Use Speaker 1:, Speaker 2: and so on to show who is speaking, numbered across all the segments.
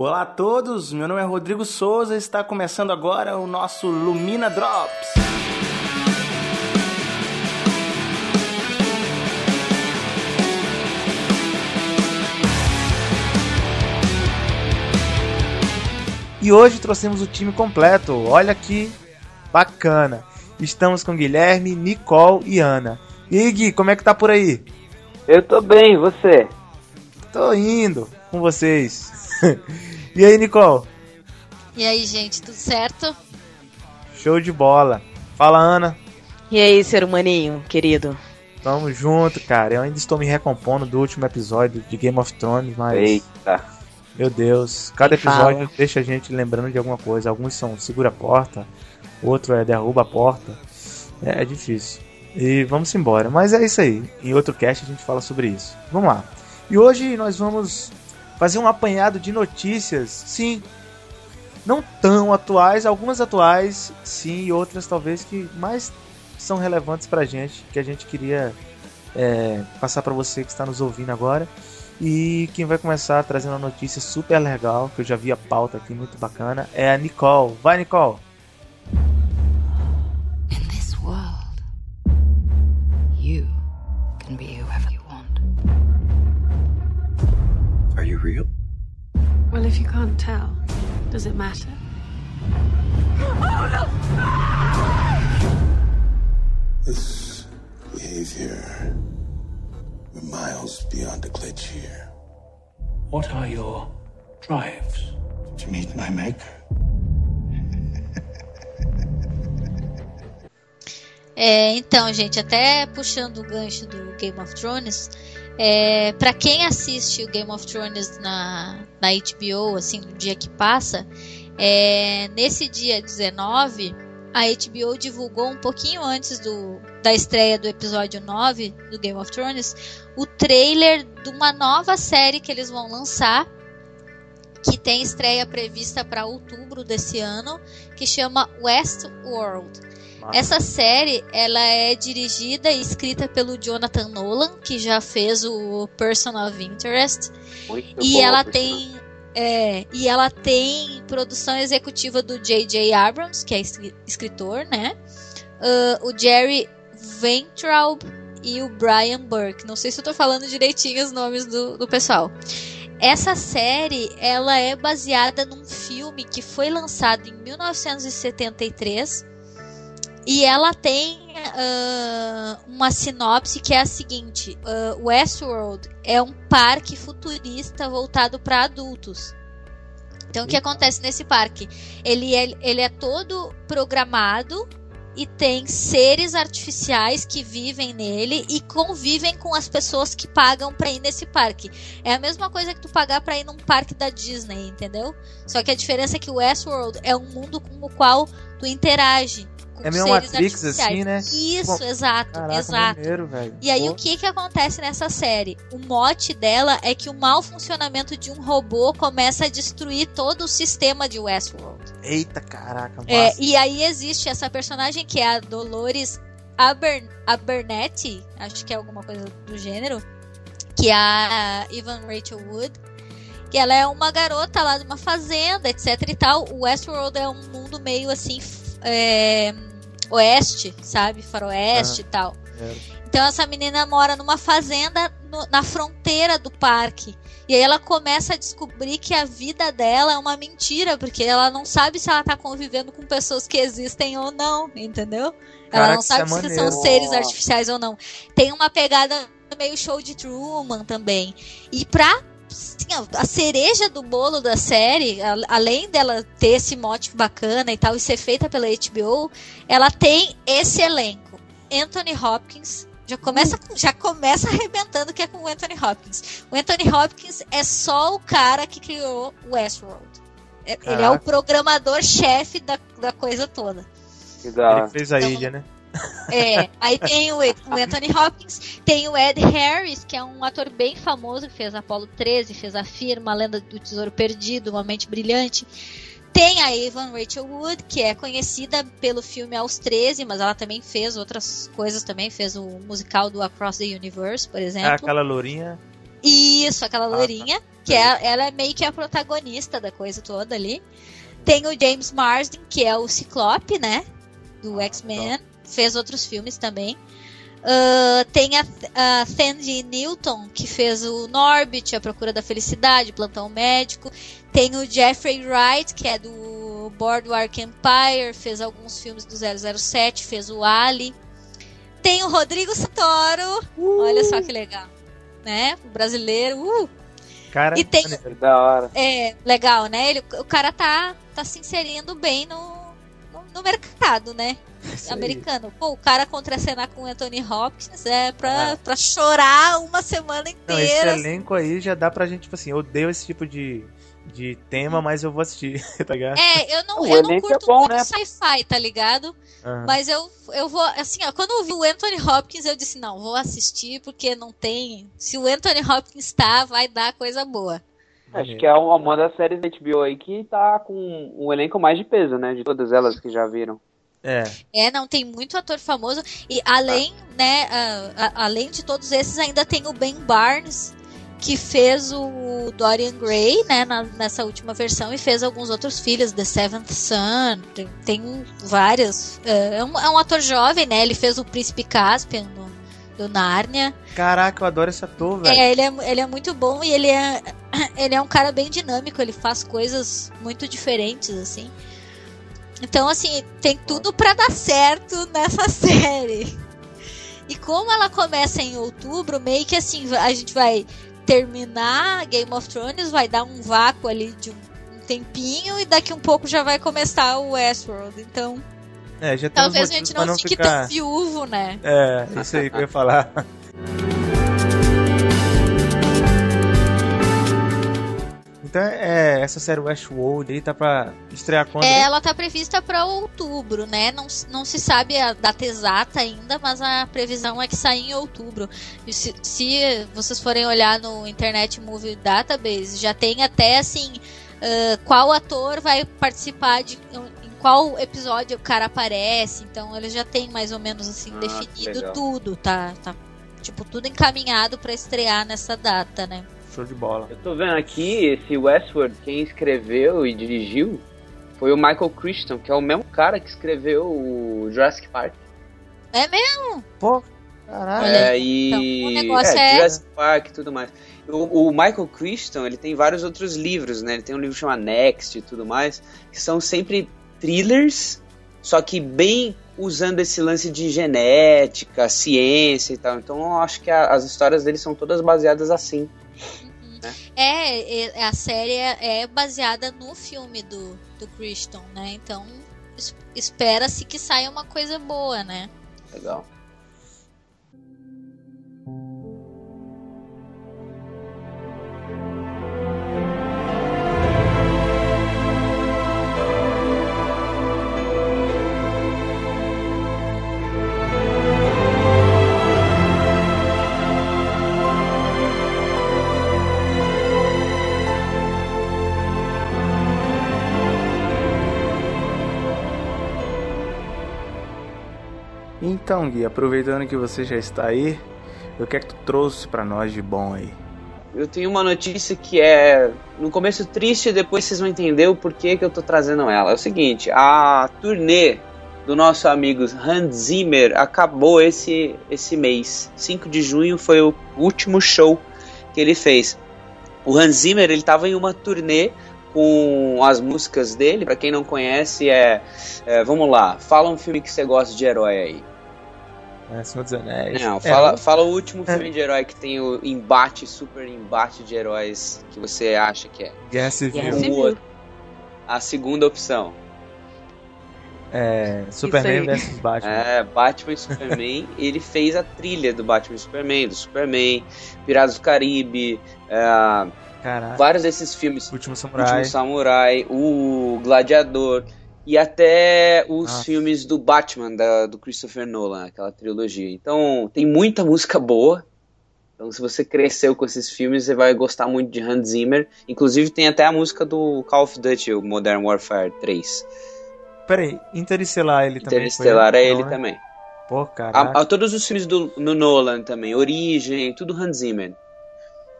Speaker 1: Olá a todos, meu nome é Rodrigo Souza e está começando agora o nosso Lumina Drops. E hoje trouxemos o time completo, olha que bacana. Estamos com Guilherme, Nicole e Ana. E aí, Gui, como é que tá por aí?
Speaker 2: Eu tô bem, e você?
Speaker 1: Tô indo com vocês. e aí, Nicole?
Speaker 3: E aí, gente, tudo certo?
Speaker 1: Show de bola. Fala, Ana.
Speaker 4: E aí, ser humaninho, querido?
Speaker 1: Tamo junto, cara. Eu ainda estou me recompondo do último episódio de Game of Thrones, mas.
Speaker 2: Eita.
Speaker 1: Meu Deus, cada episódio
Speaker 4: fala?
Speaker 1: deixa a gente lembrando de alguma coisa. Alguns são segura a porta, outro é derruba a porta. É, é difícil. E vamos embora. Mas é isso aí. Em outro cast a gente fala sobre isso. Vamos lá. E hoje nós vamos fazer um apanhado de notícias, sim, não tão atuais, algumas atuais, sim, e outras talvez que mais são relevantes pra gente, que a gente queria é, passar pra você que está nos ouvindo agora. E quem vai começar trazendo uma notícia super legal, que eu já vi a pauta aqui, muito bacana, é a Nicole. Vai, Nicole!
Speaker 5: Real?
Speaker 6: Well, if you can't tell, does it matter?
Speaker 5: This behavior, we're miles beyond a glitch here.
Speaker 7: What are your drives?
Speaker 5: To meet my maker.
Speaker 3: É, então, gente, até puxando o gancho do Game of Thrones, é, para quem assiste o Game of Thrones na, na HBO, assim, no dia que passa, é, nesse dia 19, a HBO divulgou um pouquinho antes do, da estreia do episódio 9 do Game of Thrones o trailer de uma nova série que eles vão lançar, que tem estreia prevista para outubro desse ano, que chama Westworld. Essa série, ela é dirigida e escrita pelo Jonathan Nolan, que já fez o Person of Interest,
Speaker 2: Muito
Speaker 3: e
Speaker 2: boa,
Speaker 3: ela tem é, e ela tem produção executiva do J.J. Abrams, que é escri- escritor, né? Ah, o Jerry Weintraub e o Brian Burke. Não sei se eu tô falando direitinho os nomes do, do pessoal. Essa série, ela é baseada num filme que foi lançado em 1973 e ela tem ah, uma sinopse que é a seguinte: ah, Westworld é um parque futurista voltado para adultos. Então, o que acontece nesse parque? Ele é, ele é todo programado e tem seres artificiais que vivem nele e convivem com as pessoas que pagam para ir nesse parque. É a mesma coisa que tu pagar para ir num parque da Disney, entendeu? Só que a diferença é que o Westworld é um mundo com o qual tu interage.
Speaker 1: É meio Matrix, assim, né?
Speaker 3: Isso,
Speaker 1: Pô,
Speaker 3: exato,
Speaker 1: Caraca,
Speaker 3: exato.
Speaker 1: maneiro.
Speaker 3: E aí
Speaker 1: Pô,
Speaker 3: o que que acontece nessa série? O mote dela é que o mau funcionamento de um robô começa a destruir todo o sistema de Westworld.
Speaker 1: Eita, caraca,
Speaker 3: É, e aí existe essa personagem que é a Dolores Aber Abernethy, acho que é alguma coisa do gênero, que é a Evan Rachel Wood, que ela é uma garota lá de uma fazenda, etc e tal. O Westworld é um mundo meio assim, é, oeste, sabe? Faroeste e tal.
Speaker 1: É.
Speaker 3: Então essa menina mora numa fazenda no- na fronteira do parque. E aí ela começa a descobrir que a vida dela é uma mentira, porque ela não sabe se ela tá convivendo com pessoas que existem ou não, entendeu? ela
Speaker 1: Caraca,
Speaker 3: não
Speaker 1: isso é
Speaker 3: sabe se são seres artificiais ou não. Tem uma pegada meio show de Truman também. E pra a cereja do bolo da série, a- além dela ter esse mote bacana e tal, e ser feita pela HBO, ela tem esse elenco. Anthony Hopkins. Já começa, já começa arrebentando que é com o Anthony Hopkins. O Anthony Hopkins é só o cara que criou Westworld. É- Ele é o programador-chefe da, da coisa toda.
Speaker 2: Que da hora.
Speaker 1: Ele fez a
Speaker 3: Então,
Speaker 1: ilha, né?
Speaker 3: É, aí tem o, Anthony Hopkins, tem o Ed Harris, que é um ator bem famoso, que fez Apollo 13, fez A Firma, A Lenda do Tesouro Perdido, Uma Mente Brilhante. Tem a Evan Rachel Wood, que é conhecida pelo filme Aos 13, mas ela também fez outras coisas também, fez o musical do Across the Universe, por
Speaker 1: É
Speaker 3: exemplo.
Speaker 1: aquela lourinha.
Speaker 3: Isso, aquela
Speaker 1: tá.
Speaker 3: loirinha, que é, ela é meio que a protagonista da coisa toda ali. Tem o James Marsden, que é o Ciclope, né? Do X-Men. Fez outros filmes também. Uh, tem a, a Sandy Newton, que fez o Norbit, A Procura da Felicidade, Plantão Médico. Tem o Jeffrey Wright, que é do Boardwalk Empire, fez alguns filmes do 007, fez o Ali. Tem o Rodrigo Santoro,
Speaker 1: Uh!
Speaker 3: olha só que legal, né? O brasileiro, uh!
Speaker 1: Cara,
Speaker 3: E tem-
Speaker 1: maneiro.
Speaker 2: Da hora.
Speaker 3: É, legal, né? Ele, o cara tá, tá se inserindo bem no, no, no mercado, né?
Speaker 1: Isso aí.
Speaker 3: Americano. Pô, o cara contracenar com o Anthony Hopkins é pra,
Speaker 1: Ah.
Speaker 3: pra chorar uma semana
Speaker 1: Não, esse
Speaker 3: inteira.
Speaker 1: elenco aí já dá pra gente, tipo assim, eu odeio esse tipo de, de tema, mas eu vou assistir, tá ligado?
Speaker 3: É, eu não,
Speaker 2: O
Speaker 3: eu não
Speaker 2: é
Speaker 3: curto
Speaker 2: bom,
Speaker 3: muito
Speaker 2: né?
Speaker 3: sci-fi, tá ligado?
Speaker 1: Aham.
Speaker 3: Mas eu, eu vou, assim, ó, quando eu vi o Anthony Hopkins, eu disse, não, vou assistir porque não tem. Se o Anthony Hopkins tá, vai dar coisa boa.
Speaker 2: Acho que é uma uma das séries da HBO aí que tá com um elenco mais de peso, né? De todas elas que já viram.
Speaker 1: É,
Speaker 3: É, não, tem muito ator famoso. E além, né, a- a- além de todos esses, ainda tem o Ben Barnes, que fez o Dorian Gray, né, na- nessa última versão, e fez alguns outros filhos, The Seventh Son, tem, tem vários. É, é um, é um ator jovem, né, ele fez o Príncipe Caspian no, do Nárnia.
Speaker 1: caraca, eu adoro esse ator, velho.
Speaker 3: É, ele é, ele é muito bom e ele é, ele é um cara bem dinâmico, ele faz coisas muito diferentes, assim. Então, assim, tem tudo pra dar certo nessa série. E como ela começa em outubro, meio que assim, a gente vai terminar Game of Thrones, vai dar um vácuo ali de um, tempinho e daqui um pouco já vai começar o Westworld. Então,
Speaker 1: É, já tem
Speaker 3: talvez a gente não,
Speaker 1: não
Speaker 3: fique
Speaker 1: ficar...
Speaker 3: tão viúvo, né?
Speaker 1: É, isso aí que eu ia falar. Então, é, essa série Westworld aí tá pra estrear quando?
Speaker 3: É, ela tá prevista para outubro, né? Não, não se sabe a data exata ainda, mas a previsão é que sai em outubro. E se, se vocês forem olhar no Internet Movie Database, já tem até assim ah, qual ator vai participar de em qual episódio o cara aparece. Então ele já tem mais ou menos assim
Speaker 2: Ah,
Speaker 3: definido
Speaker 2: legal.
Speaker 3: tudo, tá? Tá tipo tudo encaminhado para estrear nessa data, né?
Speaker 1: Show de bola.
Speaker 2: Eu tô vendo aqui esse Westworld, quem escreveu e dirigiu foi o Michael Crichton, que é o mesmo cara que escreveu o Jurassic Park.
Speaker 3: É mesmo?
Speaker 1: Pô, caralho.
Speaker 2: É, e
Speaker 3: então, o negócio é-
Speaker 2: Jurassic Park e tudo mais. O, o Michael Crichton, ele tem vários outros livros, né? Ele tem um livro chamado Next e tudo mais, que são sempre thrillers, só que bem usando esse lance de genética, ciência e tal. Então eu acho que a- as histórias dele são todas baseadas assim.
Speaker 3: É, é, a série é é baseada no filme do, do Christian, né? Então es- espera-se que saia uma coisa boa, né?
Speaker 2: Legal.
Speaker 1: Então, Gui, aproveitando que você já está aí, o que é que tu trouxe pra nós de bom aí?
Speaker 2: Eu tenho uma notícia que é no começo triste, depois vocês vão entender o porquê que eu tô trazendo ela. É o seguinte, a turnê do nosso amigo Hans Zimmer acabou esse, esse mês. 5 de junho foi o último show que ele fez. O Hans Zimmer, ele tava em uma turnê com as músicas dele. Pra quem não conhece, é, é, vamos lá, fala um filme que você gosta de herói aí.
Speaker 1: É, Senhor dos Anéis.
Speaker 2: Não,
Speaker 1: É,
Speaker 2: fala, fala o último filme de herói que tem o embate, super embate de heróis que você acha que é.
Speaker 1: Guerra Civil.
Speaker 4: Guerra Civil.
Speaker 2: A segunda opção.
Speaker 1: É, Superman vs Batman.
Speaker 2: É, Batman e Superman. ele fez a trilha do Batman e Superman, do Superman, Piratas do Caribe, é, vários desses filmes.
Speaker 1: Último
Speaker 2: O
Speaker 1: Samurai.
Speaker 2: Último Samurai, o Gladiador e até os filmes do Batman da, do Christopher Nolan, aquela trilogia. Então tem muita música boa. Então se você cresceu com esses filmes, você vai gostar muito de Hans Zimmer. Inclusive tem até a música do Call of Duty, o Modern Warfare 3.
Speaker 1: Peraí, Interestelar ele também
Speaker 2: Interestelar é ele
Speaker 1: né?
Speaker 2: também.
Speaker 1: Pô, caralho.
Speaker 2: A, a- todos os filmes do no Nolan também, Origem, tudo Hans Zimmer.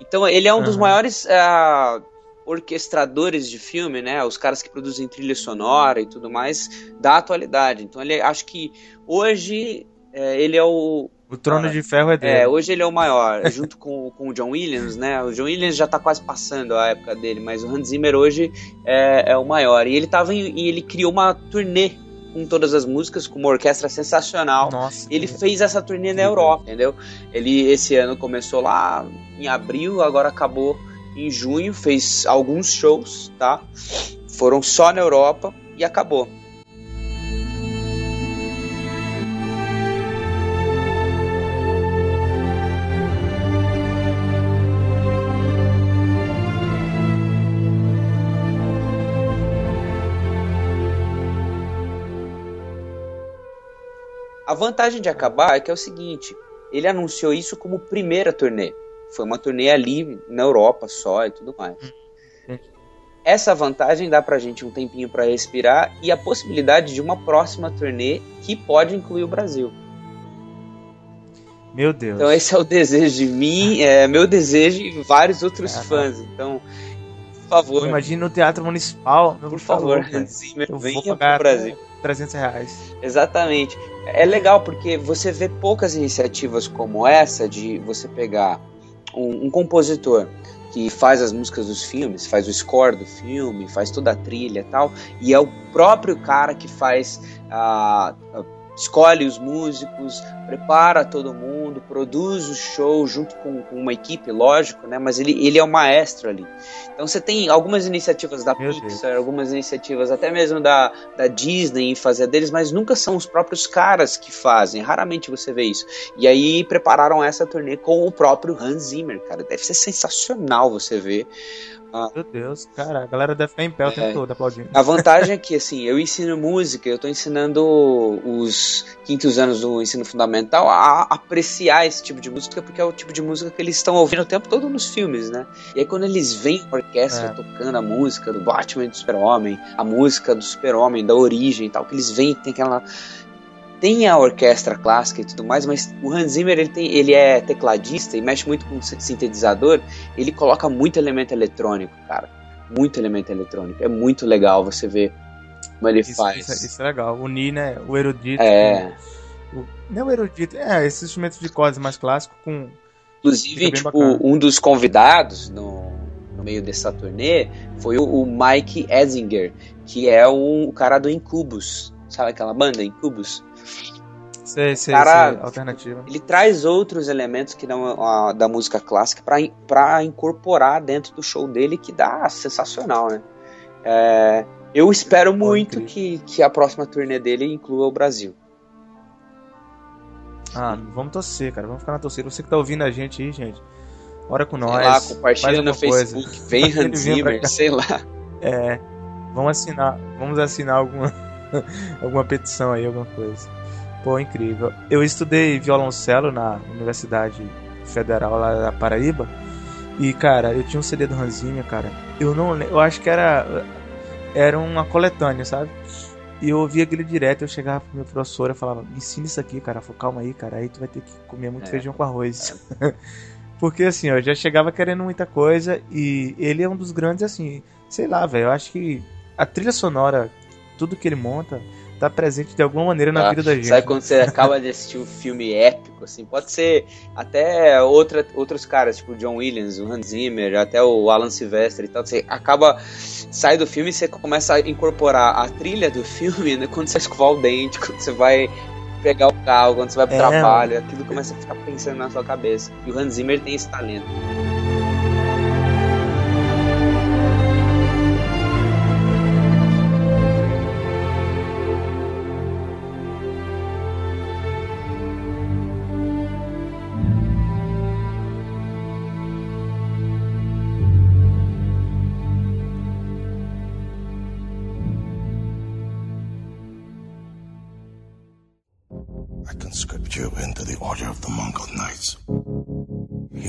Speaker 2: Então ele é um dos
Speaker 1: Aham.
Speaker 2: maiores ah, orquestradores de filme, né? Os caras que produzem trilha sonora e tudo mais da atualidade. Então ele acho que hoje é, ele é o
Speaker 1: O Trono de Ferro é dele.
Speaker 2: é, hoje ele é o maior, junto com, com o John Williams, né? O John Williams já tá quase passando a época dele, mas o Hans Zimmer hoje é, é o maior. E ele tava em- e ele criou uma turnê com todas as músicas, com uma orquestra sensacional.
Speaker 1: Nossa.
Speaker 2: Ele fez essa turnê na Europa, entendeu? Ele esse ano começou lá em abril, agora acabou em junho, fez alguns shows, tá? Foram só na Europa e acabou. A vantagem de acabar é que é o seguinte: ele anunciou isso como primeira turnê. Foi uma turnê ali na Europa só e tudo mais. Essa vantagem dá pra gente um tempinho pra respirar e a possibilidade de uma próxima turnê que pode incluir o Brasil.
Speaker 1: Meu Deus.
Speaker 2: Então esse é o desejo de mim, é meu desejo e vários outros fãs. Então, por favor,
Speaker 1: Imagina no Teatro Municipal. meu
Speaker 2: por
Speaker 1: tá
Speaker 2: favor. Hans Zimmer,
Speaker 1: Eu
Speaker 2: venha
Speaker 1: vou
Speaker 2: pro
Speaker 1: pagar
Speaker 2: Brasil.
Speaker 1: até 300 reais.
Speaker 2: Exatamente. É legal porque você vê poucas iniciativas como essa de você pegar um, um compositor que faz as músicas dos filmes, faz o score do filme, faz toda a trilha e tal, e é o próprio cara que faz a. a- escolhe os músicos, prepara todo mundo, produz o show junto com, com uma equipe, lógico, né? Mas ele, ele é o maestro ali. Então você tem algumas iniciativas da
Speaker 1: Meu
Speaker 2: Pixar, algumas iniciativas até mesmo da, da Disney em fazer deles, mas nunca são os próprios caras que fazem. Raramente você vê isso. E aí prepararam essa turnê com o próprio Hans Zimmer, cara. Deve ser sensacional você ver.
Speaker 1: Meu Deus, cara, a galera deve ficar em pé o
Speaker 2: É.
Speaker 1: tempo todo aplaudindo.
Speaker 2: A vantagem é que, assim, eu ensino música, eu tô ensinando os quintos anos do ensino fundamental a apreciar esse tipo de música, porque é o tipo de música que eles estão ouvindo o tempo todo nos filmes, né? E aí quando eles veem a orquestra
Speaker 1: É.
Speaker 2: tocando a música do Batman e do Super-Homem, a música do Super-Homem, da origem e tal, que eles veem que tem aquela... Tem a orquestra clássica e tudo mais, mas o Hans Zimmer ele, tem, ele é tecladista e mexe muito com si- sintetizador. Ele coloca muito elemento eletrônico, cara. Muito elemento eletrônico. É muito legal você ver como ele
Speaker 1: Isso,
Speaker 2: faz.
Speaker 1: isso- isso é legal. Unir, né? O erudito.
Speaker 2: É.
Speaker 1: com o- não o erudito, é, esses instrumentos de cordas mais clássicos com.
Speaker 2: Inclusive, tipo,
Speaker 1: bacana.
Speaker 2: um dos convidados no, no meio dessa turnê foi o, o Mike Esinger, que é o, o cara do Incubus. Sabe aquela banda, Incubus?
Speaker 1: Sei, sei,
Speaker 2: Cara,
Speaker 1: sei, alternativa.
Speaker 2: Ele traz outros elementos que dão a- da música clássica pra incorporar dentro do show dele, que dá sensacional, né? É, eu espero muito que, que a próxima turnê dele inclua o Brasil.
Speaker 1: Ah, vamos torcer, cara. Vamos ficar na torcida. Você que tá ouvindo a gente aí, gente. Ora com nós.
Speaker 2: sei lá,
Speaker 1: faz
Speaker 2: compartilha no
Speaker 1: coisa.
Speaker 2: Facebook, vem Hans Zimmer, sei lá.
Speaker 1: É. Vamos assinar. Vamos assinar alguma, alguma petição aí, alguma coisa. Pô, incrível. Eu estudei violoncelo na Universidade Federal lá da Paraíba. E, cara, eu tinha um CD do Hans Zimmer, cara. Eu não. Eu acho que era. Era uma coletânea, sabe? E eu ouvia aquele direto. Eu chegava pro meu professor e falava: Me ensina isso aqui, cara. Falei, calma aí, cara. Aí tu vai ter que comer muito
Speaker 2: É.
Speaker 1: feijão com arroz. Porque, assim, eu já chegava querendo muita coisa. E ele é um dos grandes, assim. Sei lá, velho. Eu acho que a trilha sonora, tudo que ele monta, tá presente de alguma maneira na
Speaker 2: Ah,
Speaker 1: vida da gente.
Speaker 2: Sabe quando você acaba de assistir um filme épico, assim, pode ser até outra, outros caras, tipo o John Williams, o Hans Zimmer, até o Alan Silvestre e tal, você acaba, sai do filme e você começa a incorporar a trilha do filme, né, quando você escovar o dente, quando você vai pegar o carro, quando você vai pro
Speaker 1: É,
Speaker 2: trabalho, aquilo começa a ficar pensando na sua cabeça. E o Hans Zimmer tem esse talento.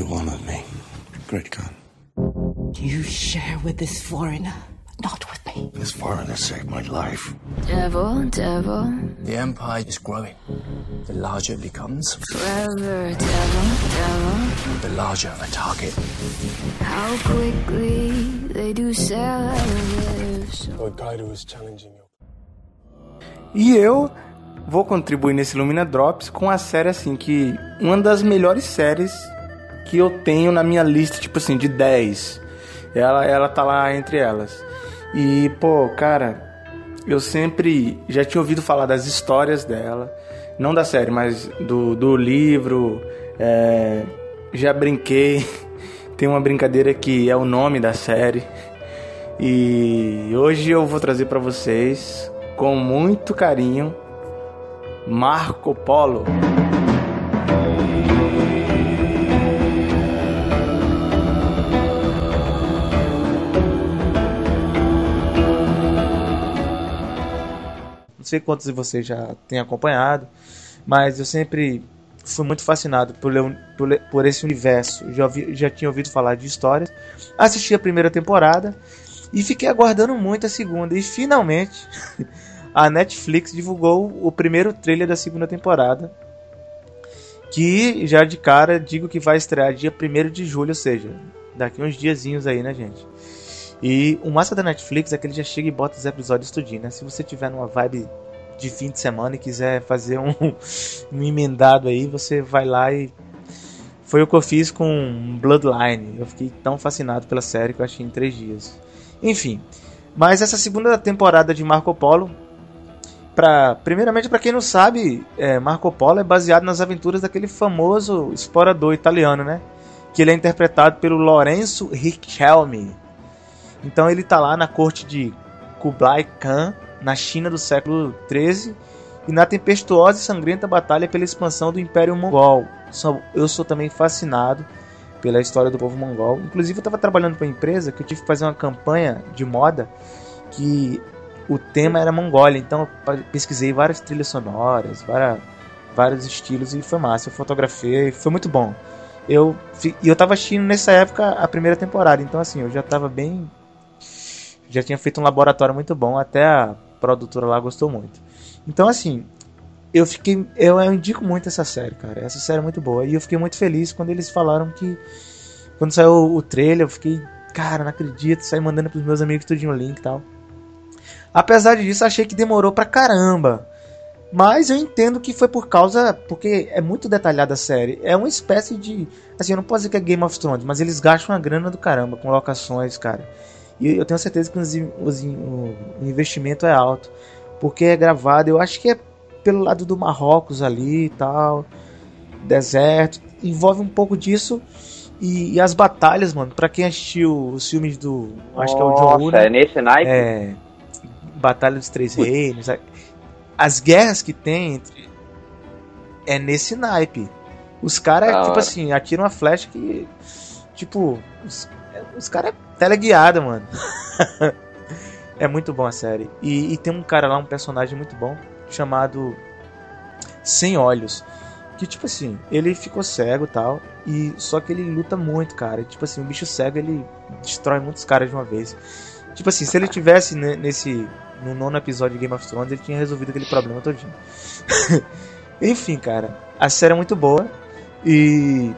Speaker 5: You honor me, great Khan.
Speaker 8: You share with this foreigner, not with me.
Speaker 5: This foreigner saved my life.
Speaker 9: Devil, devil.
Speaker 10: The Empire is growing. the larger it becomes.
Speaker 11: Forever, devil, devil.
Speaker 10: The larger a target.
Speaker 11: How quickly they do sell out of lives.
Speaker 5: Lord Kaido is challenging you.
Speaker 12: E eu vou contribuir nesse Lumina Drops com a série assim que uma das melhores séries que eu tenho na minha lista, tipo assim, de 10. Ela ela tá lá entre elas. E pô, cara, eu sempre já tinha ouvido falar das histórias dela, não da série, mas do, do livro. É, já brinquei. Tem uma brincadeira que é o nome da série. E hoje eu vou trazer para vocês, com muito carinho, Marco Polo.
Speaker 1: Sei quantos de vocês já têm acompanhado, mas eu sempre fui muito fascinado por, por, por esse universo. Já, já tinha ouvido falar de histórias. Assisti a primeira temporada e fiquei aguardando muito a segunda. E finalmente a Netflix divulgou o primeiro trailer da segunda temporada. Que já de cara digo que vai estrear dia 1 de julho, ou seja, daqui uns diazinhos aí, né, gente? E o massa da Netflix é que ele já chega e bota os episódios tudinho, né? Se você tiver numa vibe de fim de semana e quiser fazer um, um emendado aí, você vai lá e. Foi o que eu fiz com Bloodline. Eu fiquei tão fascinado pela série que eu achei em três dias. Enfim, mas essa segunda temporada de Marco Polo, pra, primeiramente para quem não sabe, é, Marco Polo é baseado nas aventuras daquele famoso explorador italiano, né? Que ele é interpretado pelo Lorenzo Richelme. Então ele tá lá na corte de Kublai Khan, na China do século XIII, e na tempestuosa e sangrenta batalha pela expansão do Império Mongol. Eu sou também fascinado pela história do povo mongol. Inclusive eu estava trabalhando para uma empresa que eu tive que fazer uma campanha de moda que o tema era Mongólia, então eu pesquisei várias trilhas sonoras, várias, vários estilos e foi massa. Eu fotografei, foi muito bom. Eu e eu estava assistindo nessa época a primeira temporada, então assim, eu já estava bem já tinha feito um laboratório muito bom, até a produtora lá gostou muito. Então, assim, eu fiquei. Eu, eu, indico muito essa série, cara. Essa série é muito boa. E eu fiquei muito feliz quando eles falaram que. Quando saiu o, trailer, eu fiquei. Cara, não acredito. Saí mandando pros meus amigos tudinho o link e tal. Apesar disso, achei que demorou pra caramba. Mas eu entendo que foi por causa. Porque é muito detalhada a série. É uma espécie de. Assim, eu não posso dizer que é Game of Thrones, mas eles gastam uma grana do caramba com locações, cara. E eu tenho certeza que o investimento é alto. Porque é gravado, eu acho que é pelo lado do Marrocos ali e tal. Deserto. Envolve um pouco disso. E, e as batalhas, mano, pra quem assistiu os filmes do. Acho que é o John Woo.
Speaker 2: é nesse naipe?
Speaker 1: É. Batalha dos Três Reinos. As guerras que tem entre. É nesse naipe. Os caras, tipo hora. assim, atiram uma flecha que. Tipo, os, os caras é teleguiada, mano. é muito bom a série. E, e, tem um cara lá, um personagem muito bom, chamado Sem Olhos. Que, tipo assim, ele ficou cego e tal. E só que ele luta muito, cara. Tipo assim, o bicho cego ele destrói muitos caras de uma vez. Tipo assim, se ele tivesse nesse. No nono episódio de Game of Thrones, ele tinha resolvido aquele problema todinho. Enfim, cara. A série é muito boa. E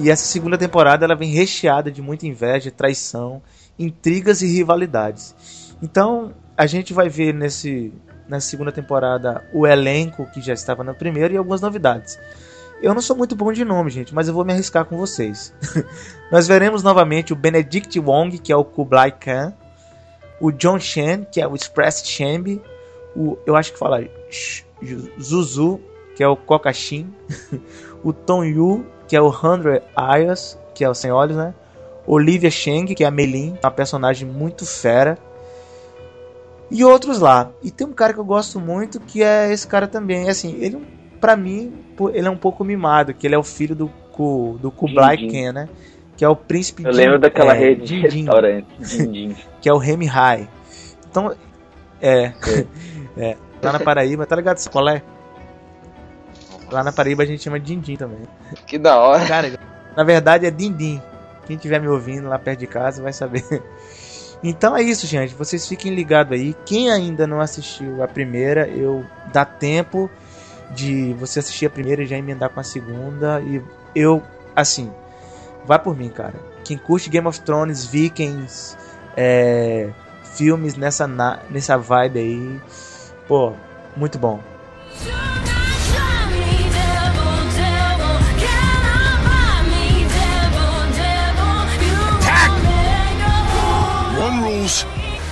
Speaker 1: e essa segunda temporada ela vem recheada de muita inveja, traição, intrigas e rivalidades. Então a gente vai ver nesse na segunda temporada o elenco que já estava na primeira e algumas novidades. Eu não sou muito bom de nome, gente, mas eu vou me arriscar com vocês. Nós veremos novamente o Benedict Wong, que é o Kublai Khan, o John Shen, que é o Express Chambi, o eu acho que fala Zuzu, que é o Kokashin, o Tom Yu, que é o Hundred Eyes, que é o Sem Olhos, né? Olivia Cheng, que é a Melin, uma personagem muito fera. E outros lá. E tem um cara que eu gosto muito, que é esse cara também. Assim, ele, pra mim, ele é um pouco mimado, que ele é o filho do, do Kublai Khan, né? Que é o príncipe
Speaker 2: Eu lembro daquela é, rede de restaurante.
Speaker 1: que é o Remy High. Então, é. é. Lá na Paraíba, tá ligado qual é? Lá na Paraíba a gente chama de Dindim também.
Speaker 2: Que da hora.
Speaker 1: Cara, na verdade é Dindim. Quem estiver me ouvindo lá perto de casa vai saber. Então é isso, gente. Vocês fiquem ligados aí. Quem ainda não assistiu a primeira, eu dá tempo. de você assistir a primeira e já emendar com a segunda. E eu, assim, vai por mim, cara. Quem curte Game of Thrones, Vikings, é, filmes nessa, nessa vibe aí, pô, muito bom.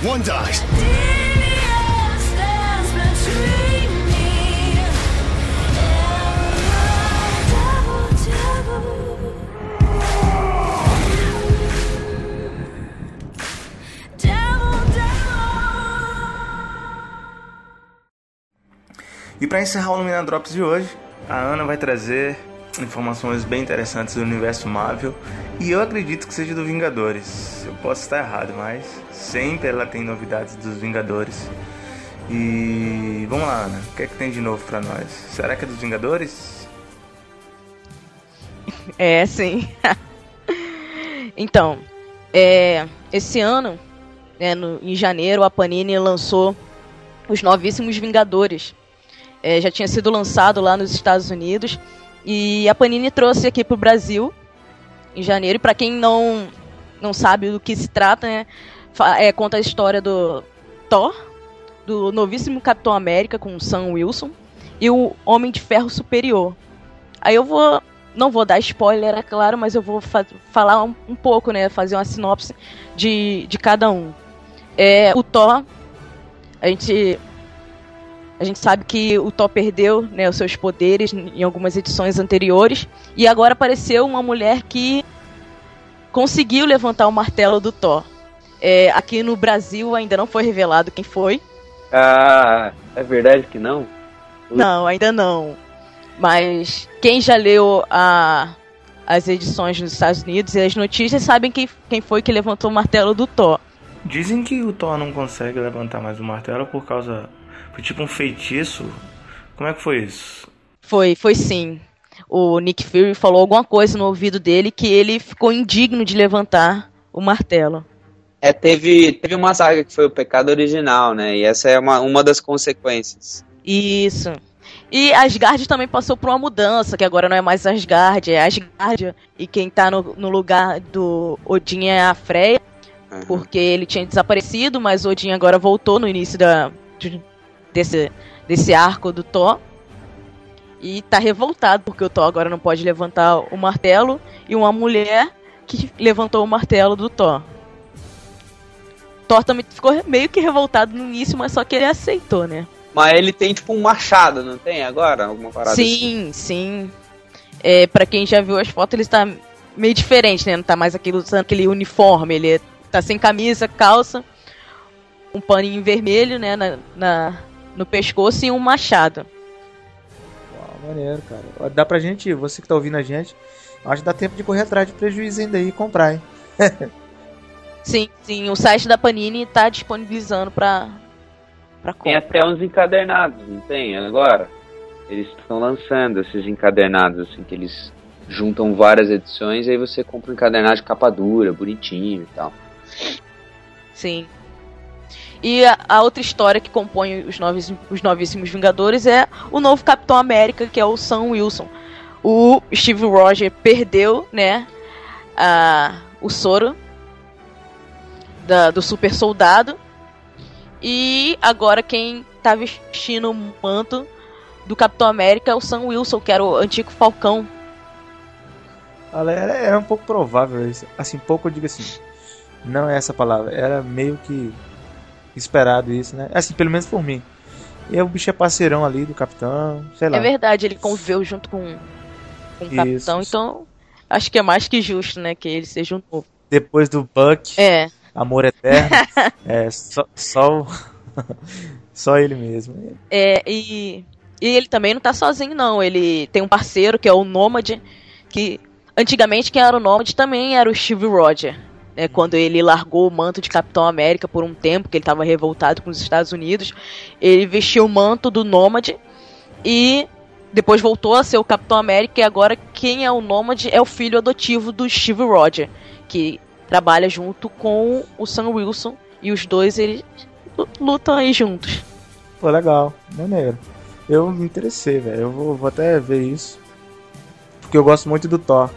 Speaker 5: One dies.
Speaker 12: E para encerrar o Lumina Drops de hoje, a Ana vai trazer informações bem interessantes do universo Marvel e eu acredito que seja do Vingadores. Eu posso estar errado, mas sempre ela tem novidades dos Vingadores. E vamos lá, Ana, o que é que tem de novo para nós? Será que é dos Vingadores?
Speaker 4: É, sim. então, é, esse ano, né, no, em janeiro, a Panini lançou os Novíssimos Vingadores. É, já tinha sido lançado lá nos Estados Unidos e a Panini trouxe aqui pro Brasil em janeiro. Para quem não não sabe do que se trata, né, é, conta a história do Thor, do novíssimo Capitão América com Sam Wilson e o Homem de Ferro Superior. Aí eu vou não vou dar spoiler, é claro, mas eu vou fa falar um, um, pouco, né, fazer uma sinopse de, de cada um. É, o Thor, a gente a gente sabe que o Thor perdeu né, os seus poderes em algumas edições anteriores. E agora apareceu uma mulher que conseguiu levantar o martelo do Thor. É, aqui no Brasil ainda não foi revelado quem foi.
Speaker 2: Ah, é verdade que não?
Speaker 4: Não, ainda não. Mas quem já leu a, as edições nos Estados Unidos e as notícias sabem quem, quem foi que levantou o martelo do Thor.
Speaker 12: Dizem que o Thor não consegue levantar mais o martelo por causa foi tipo um feitiço? Como é que foi isso?
Speaker 4: Foi, foi sim. O Nick Fury falou alguma coisa no ouvido dele que ele ficou indigno de levantar o martelo.
Speaker 2: É, teve, teve uma saga que foi o pecado original, né? E essa é uma, uma das consequências.
Speaker 4: Isso. E Asgard também passou por uma mudança, que agora não é mais Asgard, é Asgard. E quem tá no, no lugar do Odin é a Freya, uhum. porque ele tinha desaparecido, mas Odin agora voltou no início da, de, desse, desse arco do Thor. E tá revoltado porque o Thor agora não pode levantar o martelo e uma mulher que levantou o martelo do Thor. Thor também ficou meio que revoltado no início, mas só que ele aceitou, né?
Speaker 2: Mas ele tem tipo um machado, não tem agora? Alguma parada
Speaker 4: Sim, assim? sim. É, pra quem já viu as fotos, ele está meio diferente, né? Não tá mais aquele, aquele uniforme, ele tá sem camisa, calça, um paninho vermelho, né, na, na no pescoço e um machado.
Speaker 1: Uau, maneiro, cara. Dá pra gente, você que tá ouvindo a gente, acho que dá tempo de correr atrás de prejuízo ainda aí e comprar, hein?
Speaker 4: sim, sim, o site da Panini tá disponibilizando pra, pra compra.
Speaker 2: Tem até uns encadernados, não tem? Agora? Eles estão lançando esses encadernados, assim, que eles juntam várias edições e aí você compra um encadernado de capa dura, bonitinho e tal.
Speaker 4: Sim. E a, a, outra história que compõe os, novis, os Novíssimos Vingadores é o novo Capitão América, que é o Sam Wilson. O Steve Rogers perdeu, né, a, o soro da, do super soldado. E agora quem tá vestindo o manto do Capitão América é o Sam Wilson, que era o antigo Falcão.
Speaker 1: Era, era um pouco provável. Assim, pouco eu digo assim. Não é essa palavra. Era meio que esperado isso, né? Assim, pelo menos por mim. E o bicho é parceirão ali do capitão, sei lá.
Speaker 4: É verdade, ele conviveu junto com, com o capitão, então acho que é mais que justo, né, que ele seja um novo.
Speaker 1: Depois do Buck,
Speaker 4: é.
Speaker 1: Amor Eterno, é só, só, só ele mesmo.
Speaker 4: É, e, e ele também não tá sozinho, não. Ele tem um parceiro que é o Nômade, que antigamente quem era o Nômade também era o Steve Roger né, quando ele largou o manto de Capitão América por um tempo, que ele estava revoltado com os Estados Unidos, ele vestiu o manto do Nômade e depois voltou a ser o Capitão América e agora quem é o Nômade é o filho adotivo do Steve Rogers, que trabalha junto com o Sam Wilson e os dois eles lutam aí juntos.
Speaker 1: Pô, legal, maneiro. Eu me interessei, velho. Eu vou, vou até ver isso. Porque eu gosto muito do Thor.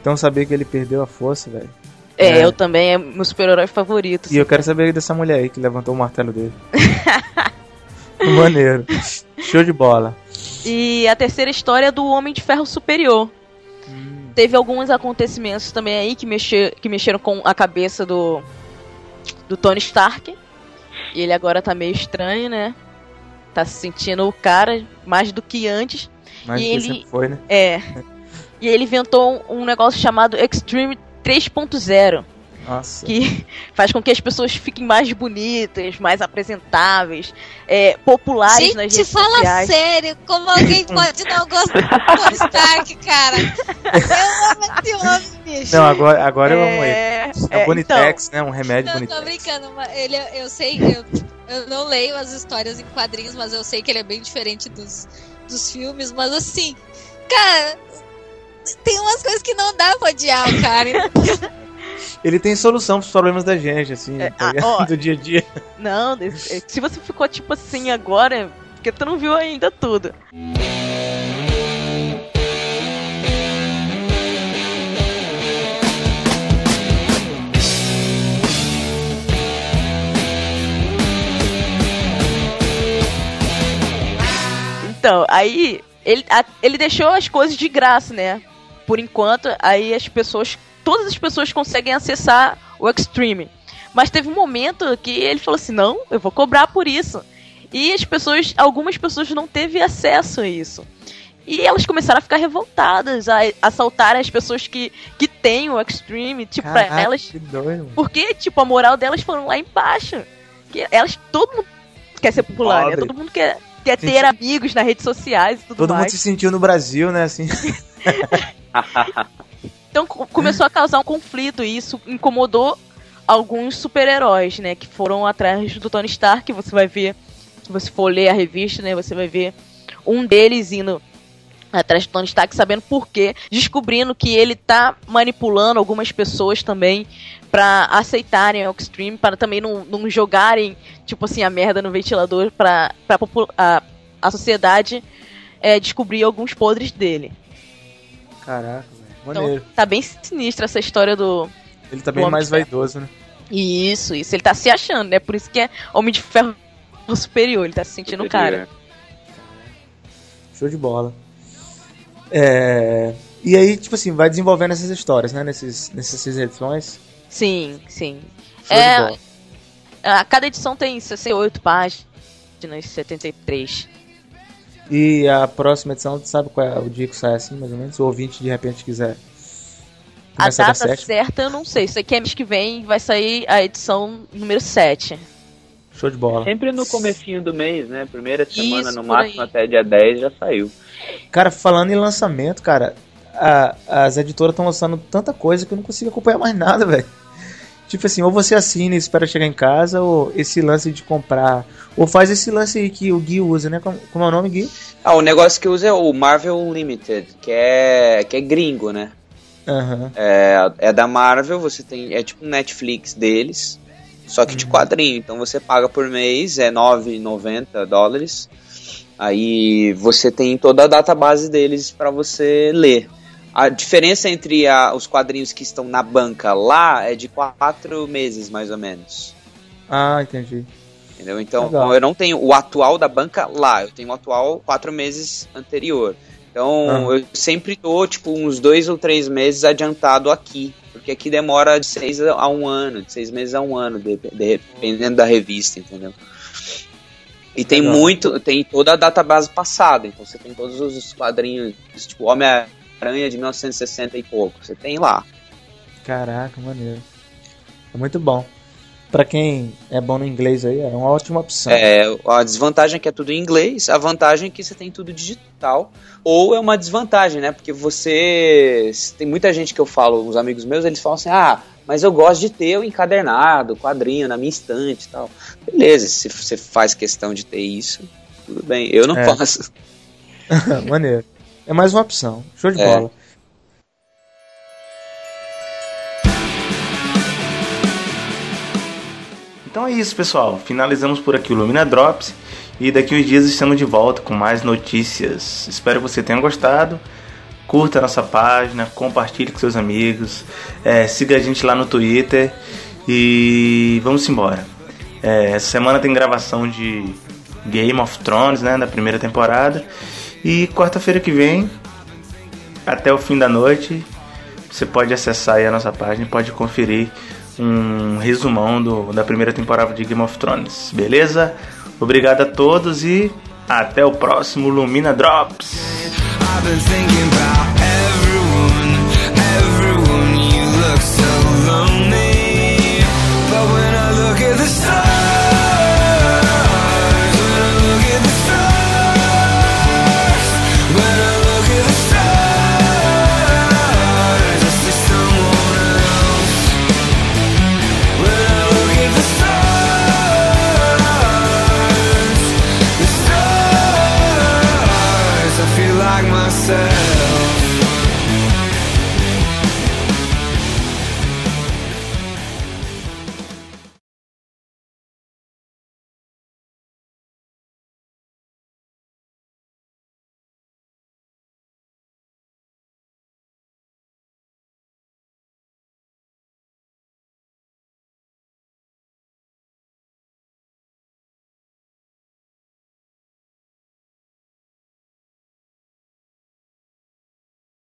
Speaker 1: Então saber que ele perdeu a força, velho.
Speaker 4: É, eu também é meu super-herói favorito.
Speaker 1: E eu quero saber dessa mulher aí que levantou o martelo dele. Maneiro. Show de bola.
Speaker 4: E a terceira história é do Homem de Ferro Superior. Teve alguns acontecimentos também aí que, mexer, que mexeram com a cabeça do, do Tony Stark. E ele agora tá meio estranho, né? Tá se sentindo o cara mais do que antes.
Speaker 1: Mais
Speaker 4: e
Speaker 1: que
Speaker 4: ele
Speaker 1: foi, né?
Speaker 4: É. E ele inventou um negócio chamado Extreme 3.0
Speaker 1: Nossa.
Speaker 4: que faz com que as pessoas fiquem mais bonitas, mais apresentáveis, é, populares nas
Speaker 3: Gente,
Speaker 4: redes
Speaker 3: fala
Speaker 4: sociais.
Speaker 3: sério, como alguém pode não gostar do Tony Stark, cara? Eu amo esse homem, bicho.
Speaker 1: Não, agora, agora eu amo ele.
Speaker 4: É,
Speaker 1: É
Speaker 4: é,
Speaker 1: o Bonitex, né? Um remédio
Speaker 3: Não, tô
Speaker 1: Bonitex.
Speaker 3: brincando, mas ele, eu sei, eu, eu não leio as histórias em quadrinhos, mas eu sei que ele é bem diferente dos, dos filmes, mas assim, cara, tem umas coisas que não dá pra odiar o cara.
Speaker 1: Ele tem solução pros problemas da gente, assim, tá
Speaker 4: ah, ó.
Speaker 1: do dia a dia.
Speaker 4: Não, é- se você ficou tipo assim agora, porque tu não viu ainda tudo. Então, aí ele, a- ele deixou as coisas de graça, né? Por enquanto, aí as pessoas, todas as pessoas conseguem acessar o Extreme. Mas teve um momento que ele falou assim: "Não, eu vou cobrar por isso". E as pessoas, algumas pessoas não teve acesso a isso. E elas começaram a ficar revoltadas, a assaltar as pessoas que, que têm o Extreme, tipo, pra
Speaker 1: Caraca,
Speaker 4: elas.
Speaker 1: que doido.
Speaker 4: Porque, tipo, a moral delas foram lá embaixo. Que elas, todo mundo quer ser popular, né? Todo mundo quer, quer ter amigos nas redes sociais e tudo
Speaker 1: Todo mundo
Speaker 4: mais.
Speaker 1: se sentiu no Brasil, né? Assim.
Speaker 4: Então co- começou a causar um conflito e isso incomodou alguns super-heróis, né? Que foram atrás do Tony Stark. Você vai ver, se você for ler a revista, né? Você vai ver um deles indo atrás do Tony Stark, sabendo por quê, descobrindo que ele tá manipulando algumas pessoas também pra aceitarem o Extreme, para também não, não jogarem, tipo assim, a merda no ventilador pra, pra popu- a, a sociedade é, descobrir alguns podres dele.
Speaker 1: Caraca, velho.
Speaker 4: Então,
Speaker 1: Maneiro.
Speaker 4: tá bem sinistra essa história do.
Speaker 1: Ele tá bem mais vaidoso, né?
Speaker 4: Isso, isso. Ele tá se achando, né? Por isso que é Homem de Ferro superior. Ele tá se sentindo o cara.
Speaker 1: Show de bola. É... E aí, tipo assim, vai desenvolvendo essas histórias, né? Nesses, nessas edições.
Speaker 4: Sim, sim.
Speaker 1: Show
Speaker 4: É, a, cada edição tem 68 páginas, 73.
Speaker 1: E a próxima edição, tu sabe qual é o dia que sai assim, mais ou menos? Se o ouvinte de repente quiser
Speaker 4: A data certa eu não sei. Sei que é mês que vem vai sair a edição número 7.
Speaker 1: Show de bola.
Speaker 2: Sempre no comecinho do mês, né? Primeira semana
Speaker 4: Isso,
Speaker 2: no máximo
Speaker 4: aí.
Speaker 2: até dia 10 já saiu.
Speaker 1: Cara, falando em lançamento, cara, a- as editoras estão lançando tanta coisa que eu não consigo acompanhar mais nada, velho. Tipo assim, ou você assina e espera chegar em casa, ou esse lance de comprar. Ou faz esse lance aí que o Gui usa, né? Como, como é o nome, Gui?
Speaker 2: Ah, o negócio que usa é o Marvel Unlimited, que é, que é gringo, né?
Speaker 1: Aham.
Speaker 2: É, é da Marvel, você tem. É tipo Netflix deles, só que de quadrinho. Então você paga por mês, é 9,90 dólares. Aí você tem toda a database deles para você ler. A diferença entre a- os quadrinhos que estão na banca lá é de quatro meses, mais ou menos.
Speaker 1: Ah, entendi.
Speaker 2: Entendeu? Então
Speaker 1: Legal.
Speaker 2: eu não tenho o atual da banca lá, eu tenho o atual quatro meses anterior. Então
Speaker 1: Aham.
Speaker 2: eu sempre tô tipo uns dois ou três meses adiantado aqui, porque aqui demora de seis a um ano, de seis meses a um ano, de- de- dependendo da revista, entendeu? E tem
Speaker 1: Legal.
Speaker 2: muito, tem toda a database passada, então você tem todos os quadrinhos, tipo Homem-Aranha de 1960 e pouco, você tem lá.
Speaker 1: Caraca, maneiro. É muito bom. Pra quem é bom no inglês aí, é uma ótima opção.
Speaker 2: É, a desvantagem é que é tudo em inglês, a vantagem é que você tem tudo digital. Ou é uma desvantagem, né? Porque você. Tem muita gente que eu falo, uns amigos meus, eles falam assim: ah, mas eu gosto de ter o encadernado, o quadrinho na minha estante e tal. Beleza, se você faz questão de ter isso, tudo bem. Eu não
Speaker 1: É.
Speaker 2: faço.
Speaker 1: maneiro. É mais uma opção. Show de
Speaker 2: É.
Speaker 1: bola.
Speaker 12: Então é isso, pessoal. Finalizamos por aqui o Lumina Drops. E daqui uns dias estamos de volta com mais notícias. Espero que você tenha gostado. Curta nossa página, compartilhe com seus amigos, é, siga a gente lá no Twitter e vamos embora. É, essa semana tem gravação de Game of Thrones, né, da primeira temporada. E quarta-feira que vem, até o fim da noite, você pode acessar a nossa página pode conferir um resumão do, da primeira temporada de Game of Thrones, beleza? Obrigado a todos e até o próximo Lumina Drops.